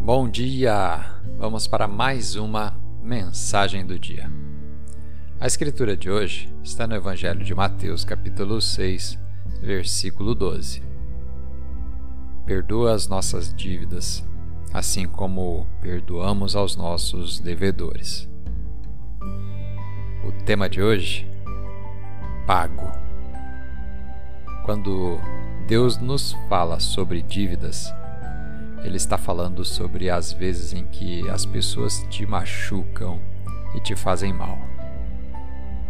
Bom dia! Vamos para mais uma mensagem do dia. A escritura de hoje está no Evangelho de Mateus, capítulo 6, versículo 12. Perdoa as nossas dívidas, assim como perdoamos aos nossos devedores. O tema de hoje: pago. Quando Deus nos fala sobre dívidas, ele está falando sobre as vezes em que as pessoas te machucam e te fazem mal.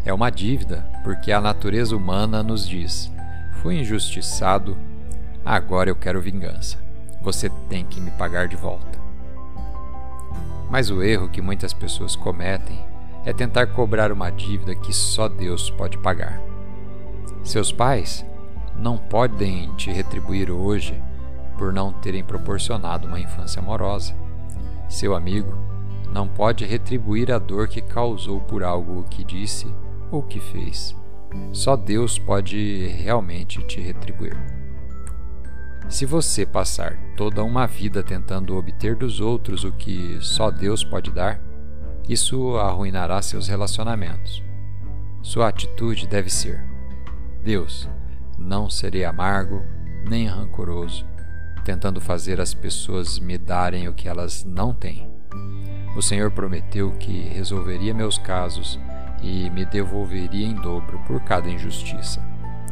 É uma dívida porque a natureza humana nos diz: fui injustiçado, agora eu quero vingança. Você tem que me pagar de volta. Mas o erro que muitas pessoas cometem é tentar cobrar uma dívida que só Deus pode pagar. Seus pais não podem te retribuir hoje por não terem proporcionado uma infância amorosa. Seu amigo não pode retribuir a dor que causou por algo que disse ou que fez. Só Deus pode realmente te retribuir. Se você passar toda uma vida tentando obter dos outros o que só Deus pode dar, isso arruinará seus relacionamentos. Sua atitude deve ser: Deus, não serei amargo nem rancoroso tentando fazer as pessoas me darem o que elas não têm. O Senhor prometeu que resolveria meus casos e me devolveria em dobro por cada injustiça.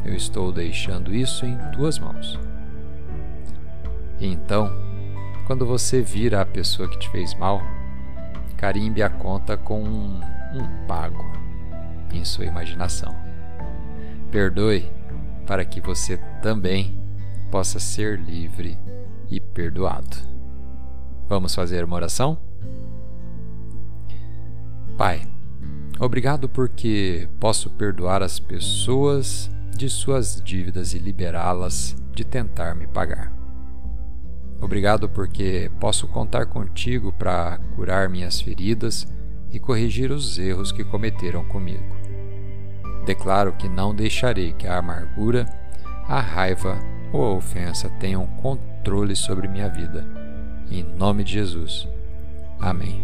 Eu estou deixando isso em tuas mãos. Então, quando você vira a pessoa que te fez mal, carimbe a conta com um, um pago em sua imaginação. Perdoe para que você também possa ser livre e perdoado. Vamos fazer uma oração? Pai, obrigado porque posso perdoar as pessoas de suas dívidas e liberá-las de tentar me pagar. Obrigado porque posso contar contigo para curar minhas feridas e corrigir os erros que cometeram comigo. Declaro que não deixarei que a amargura, a raiva ou a ofensa tenham controle sobre minha vida. Em nome de Jesus. Amém.